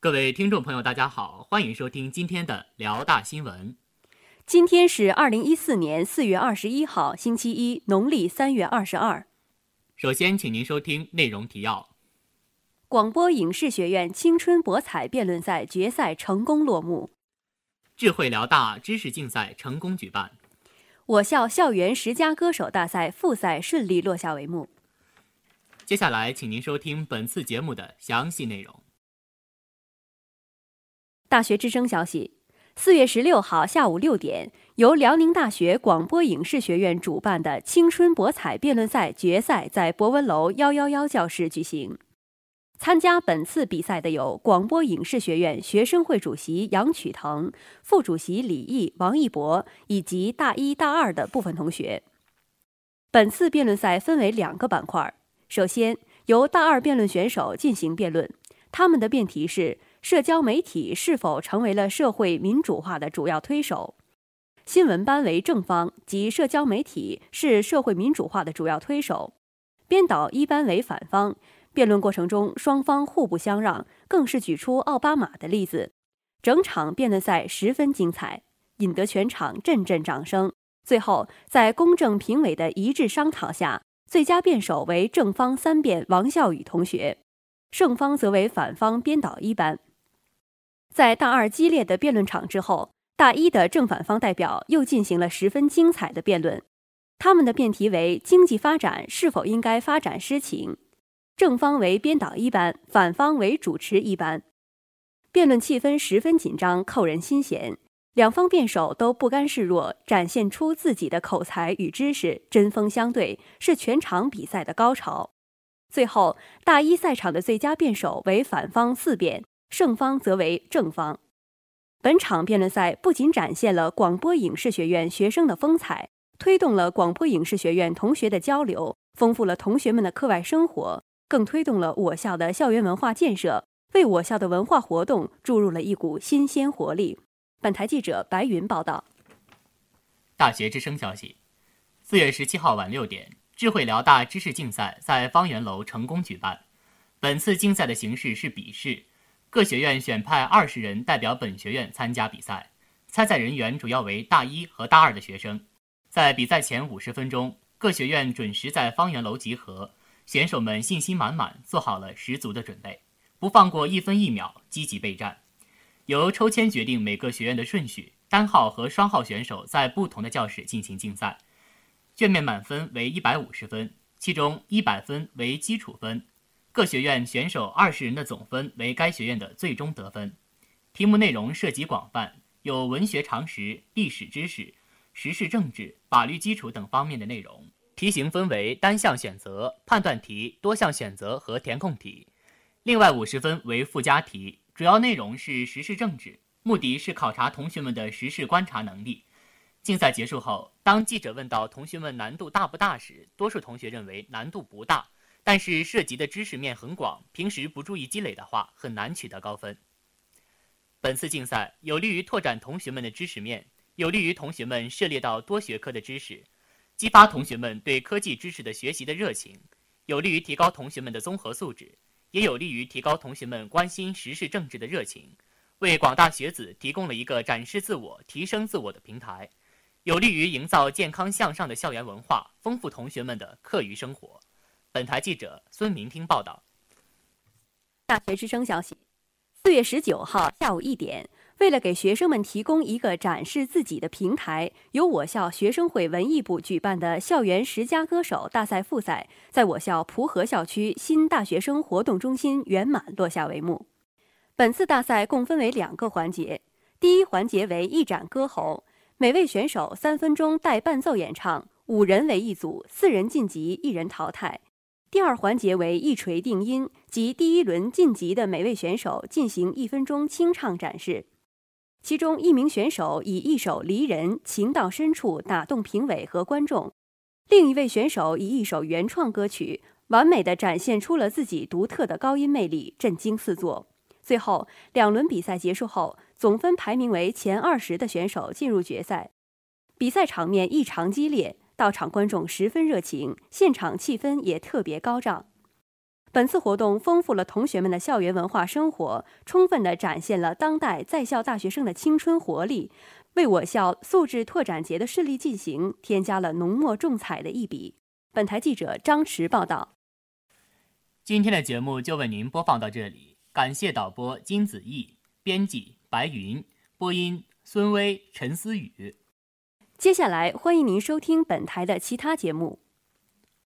各位听众朋友，大家好，欢迎收听今天的辽大新闻。今天是二零一四年四月二十一号，星期一，农历三月二十二。首先，请您收听内容提要：广播影视学院青春博彩辩论赛决赛成功落幕；智慧辽大知识竞赛成功举办；我校校园十佳歌手大赛复赛顺利落下帷幕。接下来，请您收听本次节目的详细内容。大学之声消息：四月十六号下午六点，由辽宁大学广播影视学院主办的青春博彩辩论赛决赛在博文楼幺幺幺教室举行。参加本次比赛的有广播影视学院学生会主席杨曲腾、副主席李毅、王一博以及大一大二的部分同学。本次辩论赛分为两个板块，首先由大二辩论选手进行辩论，他们的辩题是。社交媒体是否成为了社会民主化的主要推手？新闻班为正方，即社交媒体是社会民主化的主要推手；编导一班为反方。辩论过程中，双方互不相让，更是举出奥巴马的例子。整场辩论赛十分精彩，引得全场阵阵掌声。最后，在公正评委的一致商讨下，最佳辩手为正方三辩王笑宇同学，胜方则为反方编导一班。在大二激烈的辩论场之后，大一的正反方代表又进行了十分精彩的辩论。他们的辩题为经济发展是否应该发展诗情，正方为编导一班，反方为主持一班。辩论气氛十分紧张，扣人心弦。两方辩手都不甘示弱，展现出自己的口才与知识，针锋相对，是全场比赛的高潮。最后，大一赛场的最佳辩手为反方四辩。胜方则为正方。本场辩论赛不仅展现了广播影视学院学生的风采，推动了广播影视学院同学的交流，丰富了同学们的课外生活，更推动了我校的校园文化建设，为我校的文化活动注入了一股新鲜活力。本台记者白云报道。大学之声消息：四月十七号晚六点，智慧辽大知识竞赛在方圆楼成功举办。本次竞赛的形式是笔试。各学院选派二十人代表本学院参加比赛，参赛人员主要为大一和大二的学生。在比赛前五十分钟，各学院准时在方圆楼集合，选手们信心满满，做好了十足的准备，不放过一分一秒，积极备战。由抽签决定每个学院的顺序，单号和双号选手在不同的教室进行竞赛。卷面满分为一百五十分，其中一百分为基础分。各学院选手二十人的总分为该学院的最终得分。题目内容涉及广泛，有文学常识、历史知识、时事政治、法律基础等方面的内容。题型分为单项选择、判断题、多项选择和填空题。另外五十分为附加题，主要内容是时事政治，目的是考察同学们的时事观察能力。竞赛结束后，当记者问到同学们难度大不大时，多数同学认为难度不大。但是涉及的知识面很广，平时不注意积累的话，很难取得高分。本次竞赛有利于拓展同学们的知识面，有利于同学们涉猎到多学科的知识，激发同学们对科技知识的学习的热情，有利于提高同学们的综合素质，也有利于提高同学们关心时事政治的热情，为广大学子提供了一个展示自我、提升自我的平台，有利于营造健康向上的校园文化，丰富同学们的课余生活。本台记者孙明听报道。大学之声消息：四月十九号下午一点，为了给学生们提供一个展示自己的平台，由我校学生会文艺部举办的校园十佳歌手大赛复赛，在我校蒲河校区新大学生活动中心圆满落下帷幕。本次大赛共分为两个环节，第一环节为一展歌喉，每位选手三分钟带伴奏演唱，五人为一组，四人晋级，一人淘汰。第二环节为一锤定音，即第一轮晋级的每位选手进行一分钟清唱展示。其中一名选手以一首《离人》情到深处打动评委和观众，另一位选手以一首原创歌曲完美的展现出了自己独特的高音魅力，震惊四座。最后两轮比赛结束后，总分排名为前二十的选手进入决赛。比赛场面异常激烈。到场观众十分热情，现场气氛也特别高涨。本次活动丰富了同学们的校园文化生活，充分地展现了当代在校大学生的青春活力，为我校素质拓展节的顺利进行添加了浓墨重彩的一笔。本台记者张驰报道。今天的节目就为您播放到这里，感谢导播金子毅，编辑白云，播音孙威、陈思雨。接下来欢迎您收听本台的其他节目。